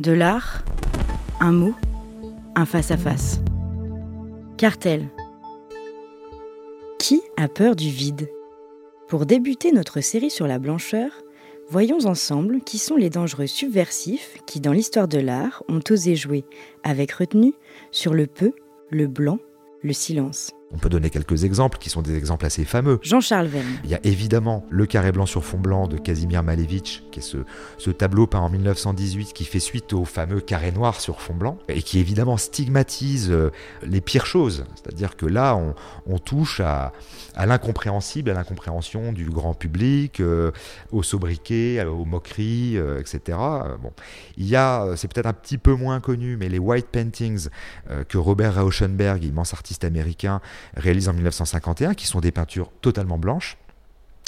De l'art, un mot, un face-à-face. Cartel. Qui a peur du vide? Pour débuter notre série sur la blancheur, voyons ensemble qui sont les dangereux subversifs qui, dans l'histoire de l'art, ont osé jouer, avec retenue, sur le peu, le blanc, le silence. On peut donner quelques exemples qui sont des exemples assez fameux. Jean-Charles Verne. Il y a évidemment le carré blanc sur fond blanc de Casimir Malevich, qui est ce, ce, tableau peint en 1918 qui fait suite au fameux carré noir sur fond blanc et qui évidemment stigmatise euh, les pires choses. C'est-à-dire que là, on, on touche à, à l'incompréhensible, à l'incompréhension du grand public, euh, au sobriquet, aux moqueries, euh, etc. Bon. Il y a, c'est peut-être un petit peu moins connu, mais les white paintings euh, que Robert Rauschenberg, immense artiste américain, réalise en 1951, qui sont des peintures totalement blanches.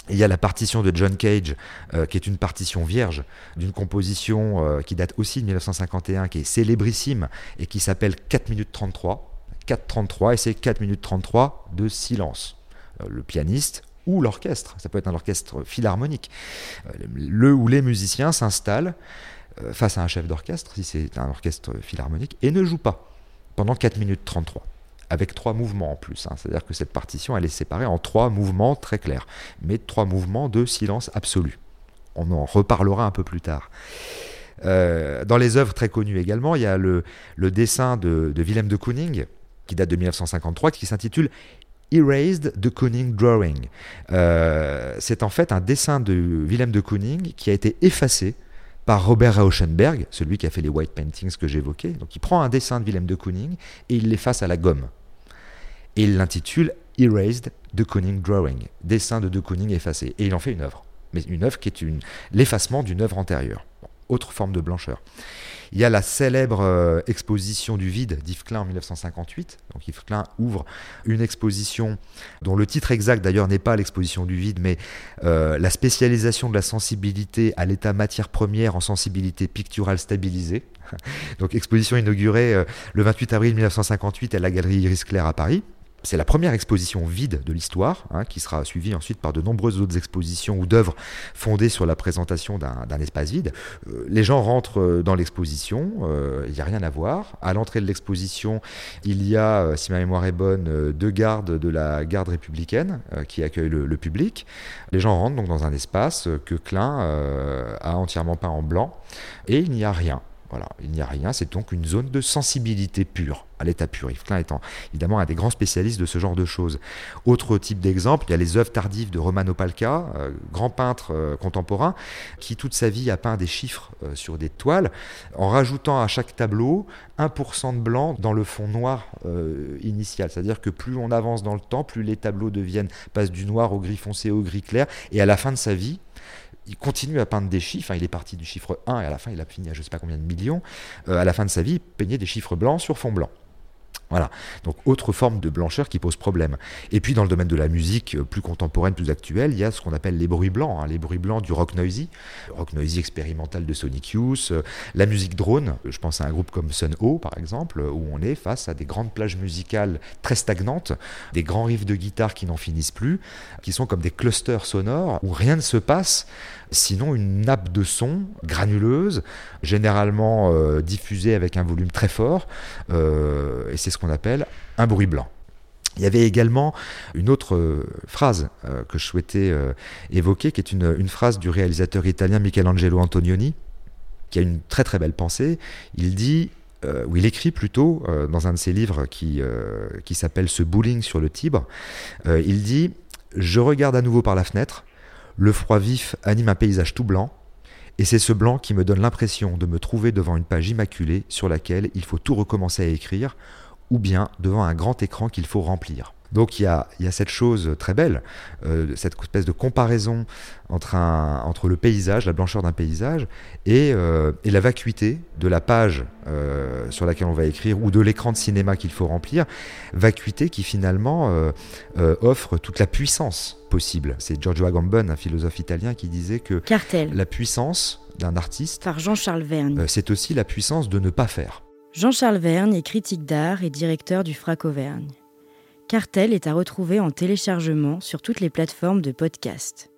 il y a la partition de John Cage, euh, qui est une partition vierge d'une composition euh, qui date aussi de 1951, qui est célébrissime et qui s'appelle 4 minutes 33. 4.33 et c'est 4 minutes 33 de silence. Euh, le pianiste ou l'orchestre, ça peut être un orchestre philharmonique, le ou les musiciens s'installent face à un chef d'orchestre, si c'est un orchestre philharmonique, et ne jouent pas pendant 4 minutes 33 avec trois mouvements en plus. Hein. C'est-à-dire que cette partition, elle est séparée en trois mouvements très clairs, mais trois mouvements de silence absolu. On en reparlera un peu plus tard. Euh, dans les œuvres très connues également, il y a le, dessin de, de, Willem de Kooning, qui date de 1953, qui s'intitule Erased de Kooning Drawing. Euh, C'est en fait un dessin de Willem de Kooning qui a été effacé par Robert Rauschenberg, celui qui a fait les white paintings que j'évoquais. Donc il prend un dessin de Willem de Kooning et il l'efface à la gomme. Et il l'intitule Erased de Kooning Drawing, dessin de de Kooning effacé. Et il en fait une œuvre, mais une œuvre qui est l'effacement d'une œuvre antérieure. Autre forme de blancheur. Il y a la célèbre euh, exposition du vide d'Yves Klein en 1958. Donc Yves Klein ouvre une exposition dont le titre exact d'ailleurs n'est pas l'exposition du vide, mais euh, la spécialisation de la sensibilité à l'état matière première en sensibilité picturale stabilisée. Donc exposition inaugurée euh, le 28 avril 1958 à la galerie Iris Clair à Paris. C'est la première exposition vide de l'histoire, hein, qui sera suivie ensuite par de nombreuses autres expositions ou d'œuvres fondées sur la présentation d'un espace vide. Euh, les gens rentrent euh, dans l'exposition, euh, il n'y a rien à voir. À l'entrée de l'exposition, il y a, euh, si ma mémoire est bonne, euh, deux gardes de la garde républicaine euh, qui accueillent le, le, public. Les gens rentrent donc dans un espace que Klein a entièrement peint en blanc et il n'y a rien. Voilà, il n'y a rien, c'est donc une zone de sensibilité pure, à l'état pur. Yves Klein étant évidemment un des grands spécialistes de ce genre de choses. Autre type d'exemple, il y a les œuvres tardives de Romano Palca, euh, grand peintre euh, contemporain, qui toute sa vie a peint des chiffres euh, sur des toiles, en rajoutant à chaque tableau 1% de blanc dans le fond noir initial. C'est-à-dire que plus on avance dans le temps, plus les tableaux deviennent, passent du noir au gris foncé au gris clair, et à la fin de sa vie, il continue à peindre des chiffres. Enfin, il est parti du chiffre 1 et à la fin, il a fini à je ne sais pas combien de millions. Euh, à la fin de sa vie, il peignait des chiffres blancs sur fond blanc. Voilà, donc autre forme de blancheur qui pose problème. Et puis dans le domaine de la musique euh, plus contemporaine, plus actuelle, il y a ce qu'on appelle les bruits blancs, hein, les bruits blancs du rock noisy, rock noisy expérimental de Sonic Youth, euh, la musique drone, je pense à un groupe comme Sun Ho par exemple, où on est face à des grandes plages musicales très stagnantes, des grands riffs de guitare qui n'en finissent plus, qui sont comme des clusters sonores où rien ne se passe sinon une nappe de son granuleuse, généralement euh, diffusée avec un volume très fort, euh, et c'est ce qu'on appelle un bruit blanc. Il y avait également une autre euh, phrase euh, que je souhaitais euh, évoquer, qui est une, phrase du réalisateur italien Michelangelo Antonioni, qui a une très très belle pensée. Il dit, ou il écrit plutôt, dans un de ses livres qui, qui s'appelle Ce bowling sur le Tibre, il dit Je regarde à nouveau par la fenêtre, le froid vif anime un paysage tout blanc, et c'est ce blanc qui me donne l'impression de me trouver devant une page immaculée sur laquelle il faut tout recommencer à écrire, ou bien devant un grand écran qu'il faut remplir. Donc il y a, il y a cette chose très belle, euh, cette espèce de comparaison entre, un, entre le paysage, la blancheur d'un paysage, et, euh, et, la vacuité de la page euh, sur laquelle on va écrire, ou de l'écran de cinéma qu'il faut remplir, vacuité qui finalement offre toute la puissance possible. C'est Giorgio Agamben, un philosophe italien, qui disait que Cartel. la puissance d'un artiste, par Jean-Charles Verne, c'est aussi la puissance de ne pas faire. Jean-Charles Verne est critique d'art et directeur du FRAC Auvergne. Cartel est à retrouver en téléchargement sur toutes les plateformes de podcast.